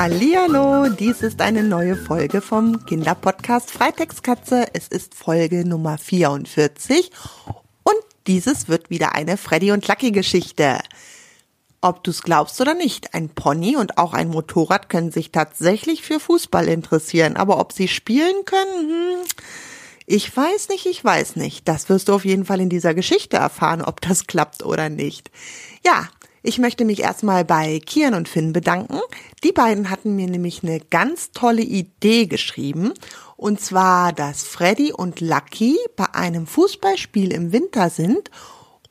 Hallihallo, dies ist eine neue Folge vom Kinderpodcast Freitextkatze. Es ist Folge Nummer 44 und dieses wird wieder eine Freddy und Lucky Geschichte. Ob du es glaubst oder nicht, ein Pony und auch ein Motorrad können sich tatsächlich für Fußball interessieren, aber ob sie spielen können, hm, ich weiß nicht, ich weiß nicht. Das wirst du auf jeden Fall in dieser Geschichte erfahren, ob das klappt oder nicht. Ja, ich möchte mich erstmal bei Kian und Finn bedanken. Die beiden hatten mir nämlich eine ganz tolle Idee geschrieben. Und zwar, dass Freddy und Lucky bei einem Fußballspiel im Winter sind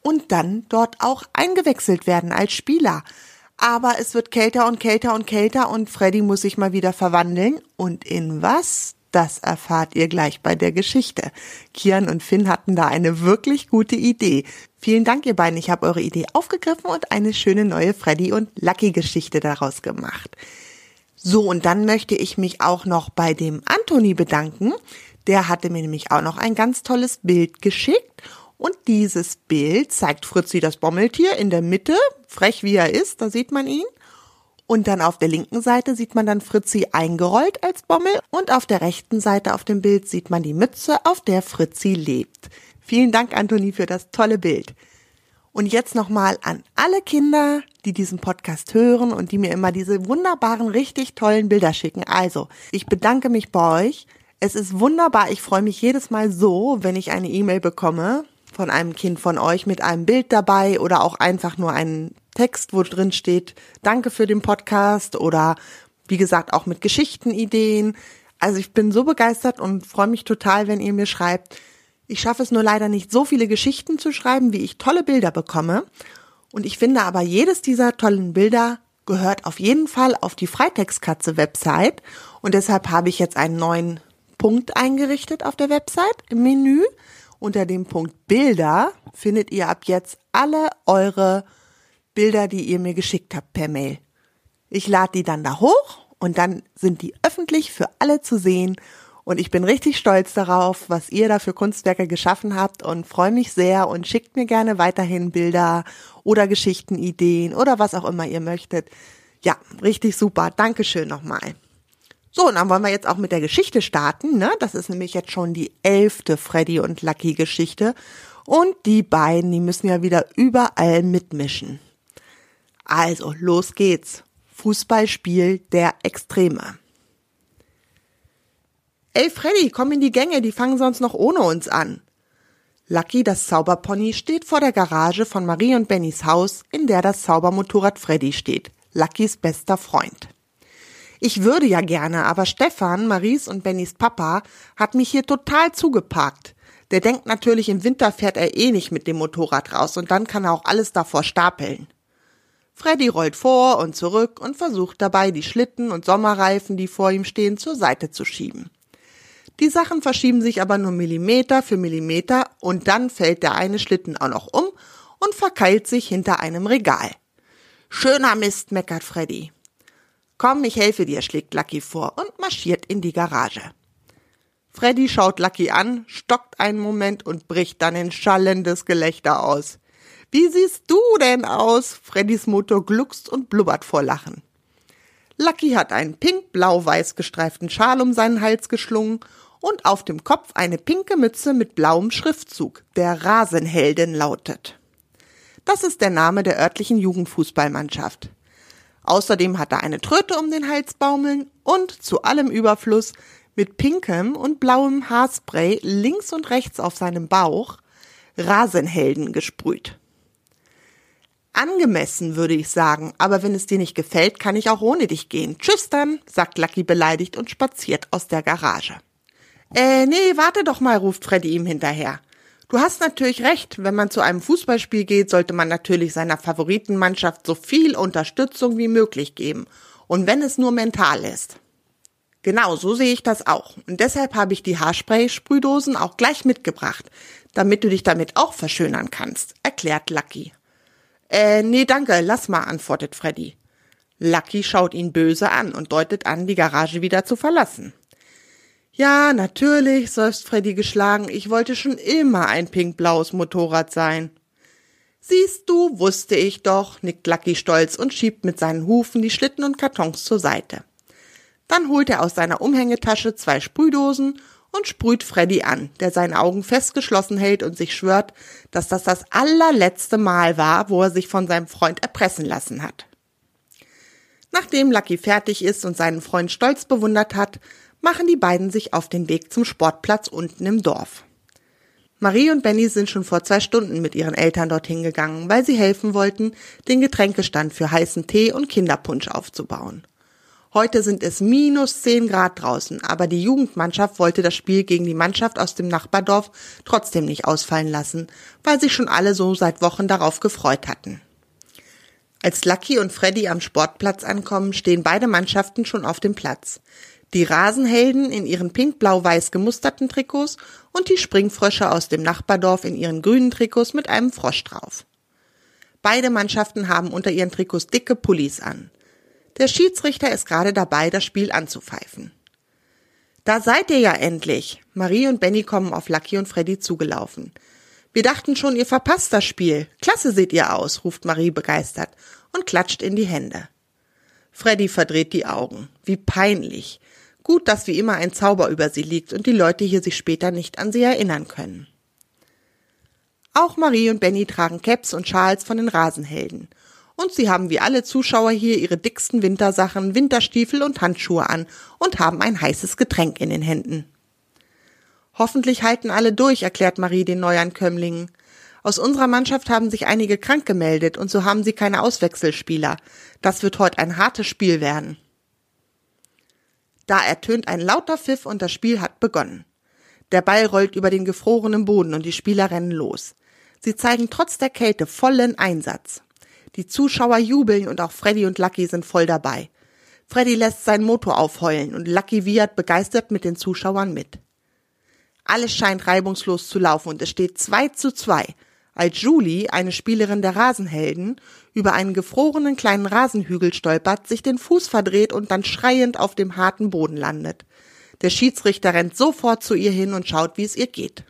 und dann dort auch eingewechselt werden als Spieler. Aber es wird kälter und kälter und kälter und Freddy muss sich mal wieder verwandeln. Und in was? Das erfahrt ihr gleich bei der Geschichte. Kian und Finn hatten da eine wirklich gute Idee. Vielen Dank, ihr beiden. Ich habe eure Idee aufgegriffen und eine schöne neue Freddy und Lucky Geschichte daraus gemacht. So, und dann möchte ich mich auch noch bei dem Anthony bedanken. Der hatte mir nämlich auch noch ein ganz tolles Bild geschickt. Und dieses Bild zeigt Fritzi das Bommeltier in der Mitte, frech wie er ist, da sieht man ihn. Und dann auf der linken Seite sieht man dann Fritzi eingerollt als Bommel und auf der rechten Seite auf dem Bild sieht man die Mütze, auf der Fritzi lebt. Vielen Dank, Antoni, für das tolle Bild. Und jetzt nochmal an alle Kinder, die diesen Podcast hören und die mir immer diese wunderbaren, richtig tollen Bilder schicken. Also, ich bedanke mich bei euch. Es ist wunderbar. Ich freue mich jedes Mal so, wenn ich eine E-Mail bekomme von einem Kind von euch mit einem Bild dabei oder auch einfach nur einen Text, wo drin steht, danke für den Podcast oder wie gesagt auch mit Geschichtenideen. Also ich bin so begeistert und freue mich total, wenn ihr mir schreibt. Ich schaffe es nur leider nicht, so viele Geschichten zu schreiben, wie ich tolle Bilder bekomme. Und ich finde aber, jedes dieser tollen Bilder gehört auf jeden Fall auf die Freitextkatze-Website. Und deshalb habe ich jetzt einen neuen Punkt eingerichtet auf der Website im Menü. Unter dem Punkt Bilder findet ihr ab jetzt alle eure Bilder, die ihr mir geschickt habt per Mail. Ich lade die dann da hoch und dann sind die öffentlich für alle zu sehen. Und ich bin richtig stolz darauf, was ihr da für Kunstwerke geschaffen habt und freue mich sehr und schickt mir gerne weiterhin Bilder oder Geschichtenideen oder was auch immer ihr möchtet. Ja, richtig super. Dankeschön nochmal. So, und dann wollen wir jetzt auch mit der Geschichte starten. Ne? Das ist nämlich jetzt schon die elfte Freddy und Lucky Geschichte. Und die beiden, die müssen ja wieder überall mitmischen. Also, los geht's. Fußballspiel der Extreme. Ey Freddy, komm in die Gänge, die fangen sonst noch ohne uns an. Lucky, das Zauberpony, steht vor der Garage von Marie und Bennys Haus, in der das Zaubermotorrad Freddy steht. Luckys bester Freund. Ich würde ja gerne, aber Stefan, Maries und Bennys Papa, hat mich hier total zugeparkt. Der denkt natürlich, im Winter fährt er eh nicht mit dem Motorrad raus und dann kann er auch alles davor stapeln. Freddy rollt vor und zurück und versucht dabei, die Schlitten und Sommerreifen, die vor ihm stehen, zur Seite zu schieben. Die Sachen verschieben sich aber nur Millimeter für Millimeter und dann fällt der eine Schlitten auch noch um und verkeilt sich hinter einem Regal. Schöner Mist, meckert Freddy. Komm, ich helfe dir, schlägt Lucky vor und marschiert in die Garage. Freddy schaut Lucky an, stockt einen Moment und bricht dann in schallendes Gelächter aus. Wie siehst du denn aus? Freddys Motor gluckst und blubbert vor Lachen. Lucky hat einen pink-blau-weiß gestreiften Schal um seinen Hals geschlungen und auf dem Kopf eine pinke Mütze mit blauem Schriftzug, der Rasenhelden lautet. Das ist der Name der örtlichen Jugendfußballmannschaft. Außerdem hat er eine Tröte um den Hals baumeln und zu allem Überfluss mit pinkem und blauem Haarspray links und rechts auf seinem Bauch Rasenhelden gesprüht. Angemessen, würde ich sagen, aber wenn es dir nicht gefällt, kann ich auch ohne dich gehen. Tschüss dann, sagt Lucky beleidigt und spaziert aus der Garage. Äh, nee, warte doch mal, ruft Freddy ihm hinterher. Du hast natürlich recht, wenn man zu einem Fußballspiel geht, sollte man natürlich seiner Favoritenmannschaft so viel Unterstützung wie möglich geben. Und wenn es nur mental ist. Genau, so sehe ich das auch. Und deshalb habe ich die Haarspray-Sprühdosen auch gleich mitgebracht, damit du dich damit auch verschönern kannst, erklärt Lucky. Äh, nee, danke, lass mal, antwortet Freddy. Lucky schaut ihn böse an und deutet an, die Garage wieder zu verlassen. Ja, natürlich, seufzt Freddy geschlagen. Ich wollte schon immer ein pinkblaues Motorrad sein. Siehst du, wusste ich doch, nickt Lucky stolz und schiebt mit seinen Hufen die Schlitten und Kartons zur Seite. Dann holt er aus seiner Umhängetasche zwei Sprühdosen und sprüht Freddy an, der seine Augen fest geschlossen hält und sich schwört, dass das das allerletzte Mal war, wo er sich von seinem Freund erpressen lassen hat. Nachdem Lucky fertig ist und seinen Freund stolz bewundert hat, machen die beiden sich auf den Weg zum Sportplatz unten im Dorf. Marie und Benny sind schon vor zwei Stunden mit ihren Eltern dorthin gegangen, weil sie helfen wollten, den Getränkestand für heißen Tee und Kinderpunsch aufzubauen. Heute sind es minus zehn Grad draußen, aber die Jugendmannschaft wollte das Spiel gegen die Mannschaft aus dem Nachbardorf trotzdem nicht ausfallen lassen, weil sich schon alle so seit Wochen darauf gefreut hatten. Als Lucky und Freddy am Sportplatz ankommen, stehen beide Mannschaften schon auf dem Platz. Die Rasenhelden in ihren pink-blau-weiß gemusterten Trikots und die Springfrösche aus dem Nachbardorf in ihren grünen Trikots mit einem Frosch drauf. Beide Mannschaften haben unter ihren Trikots dicke Pullis an. Der Schiedsrichter ist gerade dabei, das Spiel anzupfeifen. Da seid ihr ja endlich. Marie und Benny kommen auf Lucky und Freddy zugelaufen. Wir dachten schon, ihr verpasst das Spiel. Klasse seht ihr aus, ruft Marie begeistert und klatscht in die Hände. Freddy verdreht die Augen. Wie peinlich. Gut, dass wie immer ein Zauber über sie liegt und die Leute hier sich später nicht an sie erinnern können. Auch Marie und Benny tragen Caps und Schals von den Rasenhelden und sie haben wie alle Zuschauer hier ihre dicksten Wintersachen, Winterstiefel und Handschuhe an und haben ein heißes Getränk in den Händen. Hoffentlich halten alle durch, erklärt Marie den Neuankömmlingen. Aus unserer Mannschaft haben sich einige krank gemeldet und so haben sie keine Auswechselspieler. Das wird heute ein hartes Spiel werden. Da ertönt ein lauter Pfiff und das Spiel hat begonnen. Der Ball rollt über den gefrorenen Boden und die Spieler rennen los. Sie zeigen trotz der Kälte vollen Einsatz. Die Zuschauer jubeln und auch Freddy und Lucky sind voll dabei. Freddy lässt seinen Motor aufheulen und Lucky wiehert begeistert mit den Zuschauern mit. Alles scheint reibungslos zu laufen und es steht 2 zu 2, als Julie, eine Spielerin der Rasenhelden, über einen gefrorenen kleinen Rasenhügel stolpert, sich den Fuß verdreht und dann schreiend auf dem harten Boden landet. Der Schiedsrichter rennt sofort zu ihr hin und schaut, wie es ihr geht.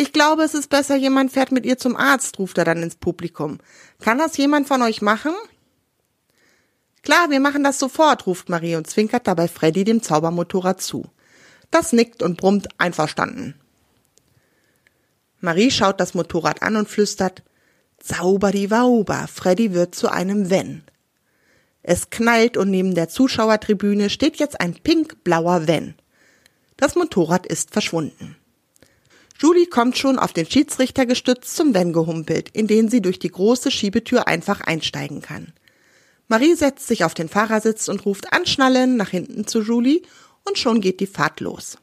Ich glaube, es ist besser, jemand fährt mit ihr zum Arzt, ruft er dann ins Publikum. Kann das jemand von euch machen? Klar, wir machen das sofort, ruft Marie und zwinkert dabei Freddy dem Zaubermotorrad zu. Das nickt und brummt einverstanden. Marie schaut das Motorrad an und flüstert, Zauber die Wauber, Freddy wird zu einem Wenn. Es knallt und neben der Zuschauertribüne steht jetzt ein pink-blauer Wenn. Das Motorrad ist verschwunden. Julie kommt schon auf den Schiedsrichter gestützt zum Wenn gehumpelt, in den sie durch die große Schiebetür einfach einsteigen kann. Marie setzt sich auf den Fahrersitz und ruft Anschnallen nach hinten zu Julie und schon geht die Fahrt los.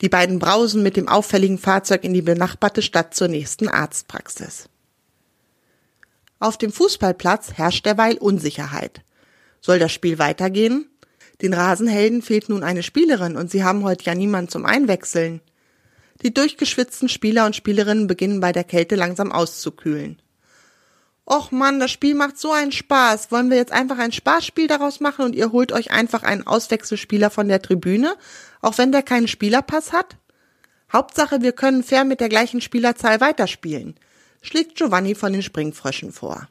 Die beiden brausen mit dem auffälligen Fahrzeug in die benachbarte Stadt zur nächsten Arztpraxis. Auf dem Fußballplatz herrscht derweil Unsicherheit. Soll das Spiel weitergehen? Den Rasenhelden fehlt nun eine Spielerin und sie haben heute ja niemand zum Einwechseln. Die durchgeschwitzten Spieler und Spielerinnen beginnen bei der Kälte langsam auszukühlen. Och Mann, das Spiel macht so einen Spaß. Wollen wir jetzt einfach ein Spaßspiel daraus machen und ihr holt euch einfach einen Auswechselspieler von der Tribüne, auch wenn der keinen Spielerpass hat? Hauptsache, wir können fair mit der gleichen Spielerzahl weiterspielen, schlägt Giovanni von den Springfröschen vor.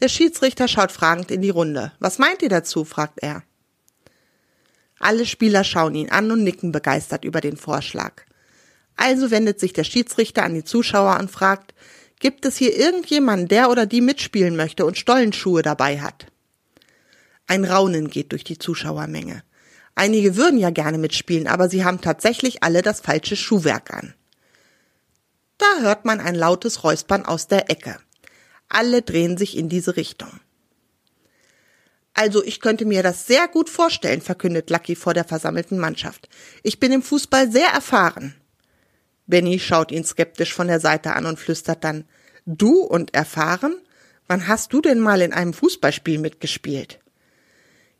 Der Schiedsrichter schaut fragend in die Runde. Was meint ihr dazu? fragt er. Alle Spieler schauen ihn an und nicken begeistert über den Vorschlag. Also wendet sich der Schiedsrichter an die Zuschauer und fragt, gibt es hier irgendjemanden, der oder die mitspielen möchte und Stollenschuhe dabei hat? Ein Raunen geht durch die Zuschauermenge. Einige würden ja gerne mitspielen, aber sie haben tatsächlich alle das falsche Schuhwerk an. Da hört man ein lautes Räuspern aus der Ecke. Alle drehen sich in diese Richtung. Also ich könnte mir das sehr gut vorstellen, verkündet Lucky vor der versammelten Mannschaft. Ich bin im Fußball sehr erfahren. Benny schaut ihn skeptisch von der Seite an und flüstert dann, du und erfahren? Wann hast du denn mal in einem Fußballspiel mitgespielt?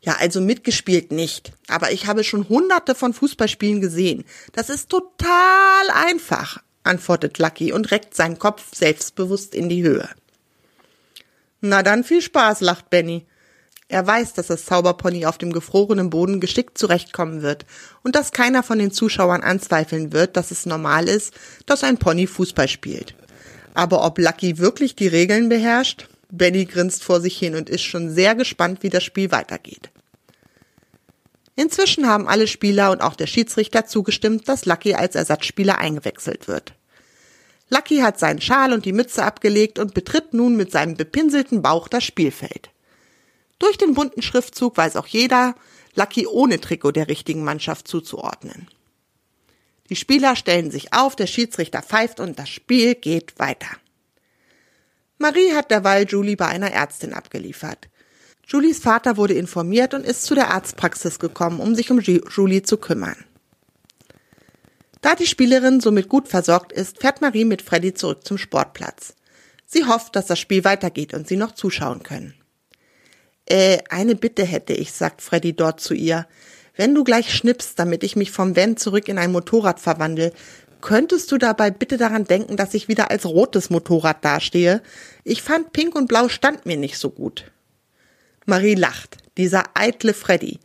Ja, also mitgespielt nicht, aber ich habe schon hunderte von Fußballspielen gesehen. Das ist total einfach, antwortet Lucky und reckt seinen Kopf selbstbewusst in die Höhe. Na dann viel Spaß, lacht Benny. Er weiß, dass das Zauberpony auf dem gefrorenen Boden geschickt zurechtkommen wird und dass keiner von den Zuschauern anzweifeln wird, dass es normal ist, dass ein Pony Fußball spielt. Aber ob Lucky wirklich die Regeln beherrscht? Benny grinst vor sich hin und ist schon sehr gespannt, wie das Spiel weitergeht. Inzwischen haben alle Spieler und auch der Schiedsrichter zugestimmt, dass Lucky als Ersatzspieler eingewechselt wird. Lucky hat seinen Schal und die Mütze abgelegt und betritt nun mit seinem bepinselten Bauch das Spielfeld. Durch den bunten Schriftzug weiß auch jeder, Lucky ohne Trikot der richtigen Mannschaft zuzuordnen. Die Spieler stellen sich auf, der Schiedsrichter pfeift und das Spiel geht weiter. Marie hat derweil Julie bei einer Ärztin abgeliefert. Julies Vater wurde informiert und ist zu der Arztpraxis gekommen, um sich um Julie zu kümmern. Da die Spielerin somit gut versorgt ist, fährt Marie mit Freddy zurück zum Sportplatz. Sie hofft, dass das Spiel weitergeht und sie noch zuschauen können. Äh, eine Bitte hätte ich, sagt Freddy dort zu ihr. Wenn du gleich schnippst, damit ich mich vom Van zurück in ein Motorrad verwandle, könntest du dabei bitte daran denken, dass ich wieder als rotes Motorrad dastehe? Ich fand Pink und Blau stand mir nicht so gut. Marie lacht. Dieser eitle Freddy.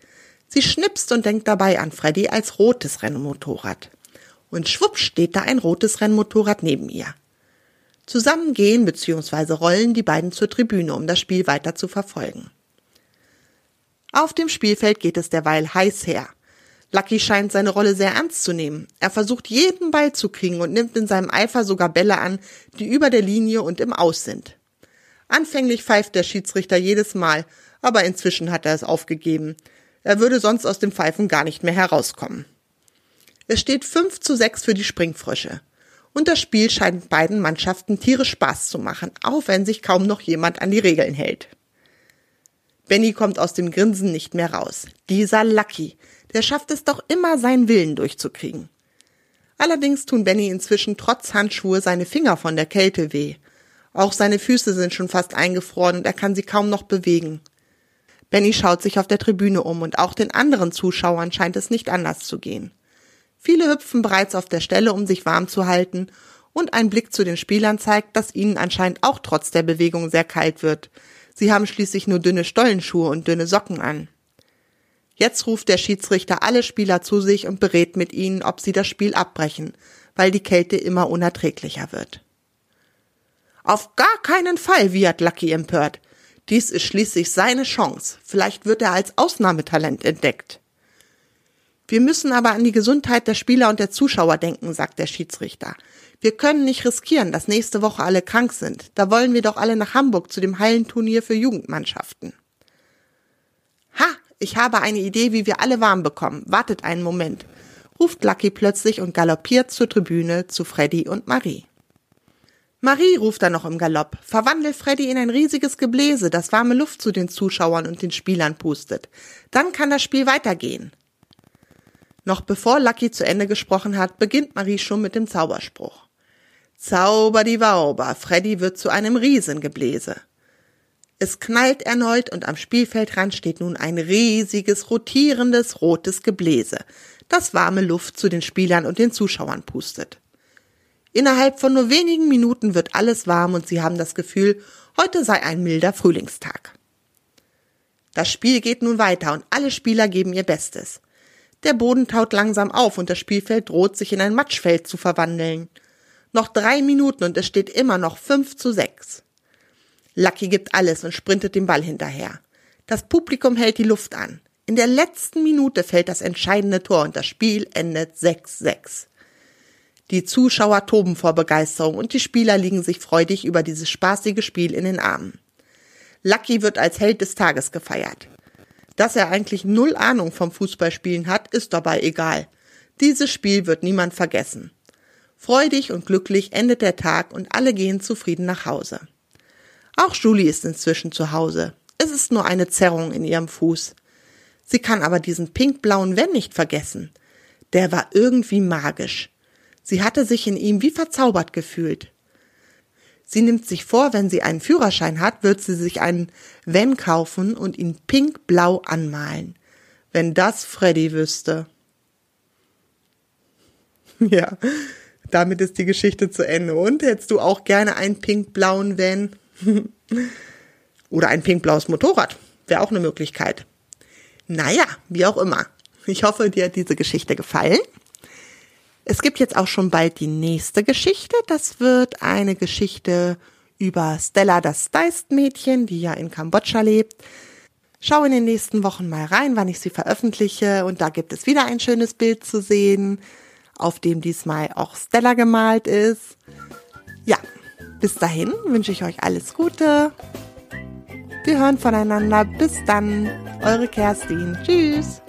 Sie schnipst und denkt dabei an Freddy als rotes Rennmotorrad und schwupp steht da ein rotes Rennmotorrad neben ihr. Zusammen gehen bzw. rollen die beiden zur Tribüne, um das Spiel weiter zu verfolgen. Auf dem Spielfeld geht es derweil heiß her. Lucky scheint seine Rolle sehr ernst zu nehmen. Er versucht jeden Ball zu kriegen und nimmt in seinem Eifer sogar Bälle an, die über der Linie und im Aus sind. Anfänglich pfeift der Schiedsrichter jedes Mal, aber inzwischen hat er es aufgegeben. Er würde sonst aus dem Pfeifen gar nicht mehr herauskommen. Es steht 5 zu 6 für die Springfrösche. Und das Spiel scheint beiden Mannschaften tierisch Spaß zu machen, auch wenn sich kaum noch jemand an die Regeln hält. Benny kommt aus dem Grinsen nicht mehr raus. Dieser Lucky, der schafft es doch immer, seinen Willen durchzukriegen. Allerdings tun Benny inzwischen trotz Handschuhe seine Finger von der Kälte weh. Auch seine Füße sind schon fast eingefroren und er kann sie kaum noch bewegen. Benny schaut sich auf der Tribüne um und auch den anderen Zuschauern scheint es nicht anders zu gehen. Viele hüpfen bereits auf der Stelle, um sich warm zu halten, und ein Blick zu den Spielern zeigt, dass ihnen anscheinend auch trotz der Bewegung sehr kalt wird. Sie haben schließlich nur dünne Stollenschuhe und dünne Socken an. Jetzt ruft der Schiedsrichter alle Spieler zu sich und berät mit ihnen, ob sie das Spiel abbrechen, weil die Kälte immer unerträglicher wird. Auf gar keinen Fall, wiehert Lucky empört. Dies ist schließlich seine Chance. Vielleicht wird er als Ausnahmetalent entdeckt. Wir müssen aber an die Gesundheit der Spieler und der Zuschauer denken, sagt der Schiedsrichter. Wir können nicht riskieren, dass nächste Woche alle krank sind. Da wollen wir doch alle nach Hamburg zu dem Hallenturnier für Jugendmannschaften. Ha, ich habe eine Idee, wie wir alle warm bekommen. Wartet einen Moment, ruft Lucky plötzlich und galoppiert zur Tribüne zu Freddy und Marie. Marie ruft dann noch im Galopp. Verwandle Freddy in ein riesiges Gebläse, das warme Luft zu den Zuschauern und den Spielern pustet. Dann kann das Spiel weitergehen. Noch bevor Lucky zu Ende gesprochen hat, beginnt Marie schon mit dem Zauberspruch. Zauber die Wauber, Freddy wird zu einem Riesengebläse. Es knallt erneut und am Spielfeldrand steht nun ein riesiges, rotierendes, rotes Gebläse, das warme Luft zu den Spielern und den Zuschauern pustet. Innerhalb von nur wenigen Minuten wird alles warm und sie haben das Gefühl, heute sei ein milder Frühlingstag. Das Spiel geht nun weiter und alle Spieler geben ihr Bestes. Der Boden taut langsam auf und das Spielfeld droht sich in ein Matschfeld zu verwandeln. Noch drei Minuten und es steht immer noch fünf zu sechs. Lucky gibt alles und sprintet dem Ball hinterher. Das Publikum hält die Luft an. In der letzten Minute fällt das entscheidende Tor und das Spiel endet 6-6. Die Zuschauer toben vor Begeisterung und die Spieler liegen sich freudig über dieses spaßige Spiel in den Armen. Lucky wird als Held des Tages gefeiert. Dass er eigentlich null Ahnung vom Fußballspielen hat, ist dabei egal. Dieses Spiel wird niemand vergessen. Freudig und glücklich endet der Tag und alle gehen zufrieden nach Hause. Auch Julie ist inzwischen zu Hause. Es ist nur eine Zerrung in ihrem Fuß. Sie kann aber diesen pinkblauen Wenn nicht vergessen. Der war irgendwie magisch. Sie hatte sich in ihm wie verzaubert gefühlt. Sie nimmt sich vor, wenn sie einen Führerschein hat, wird sie sich einen Van kaufen und ihn pinkblau anmalen. Wenn das Freddy wüsste. Ja, damit ist die Geschichte zu Ende. Und hättest du auch gerne einen pinkblauen Van? Oder ein pinkblaues Motorrad? Wäre auch eine Möglichkeit. Naja, wie auch immer. Ich hoffe, dir hat diese Geschichte gefallen. Es gibt jetzt auch schon bald die nächste Geschichte. Das wird eine Geschichte über Stella, das Deist-Mädchen, die ja in Kambodscha lebt. Schau in den nächsten Wochen mal rein, wann ich sie veröffentliche und da gibt es wieder ein schönes Bild zu sehen, auf dem diesmal auch Stella gemalt ist. Ja, bis dahin wünsche ich euch alles Gute. Wir hören voneinander. Bis dann, eure Kerstin. Tschüss.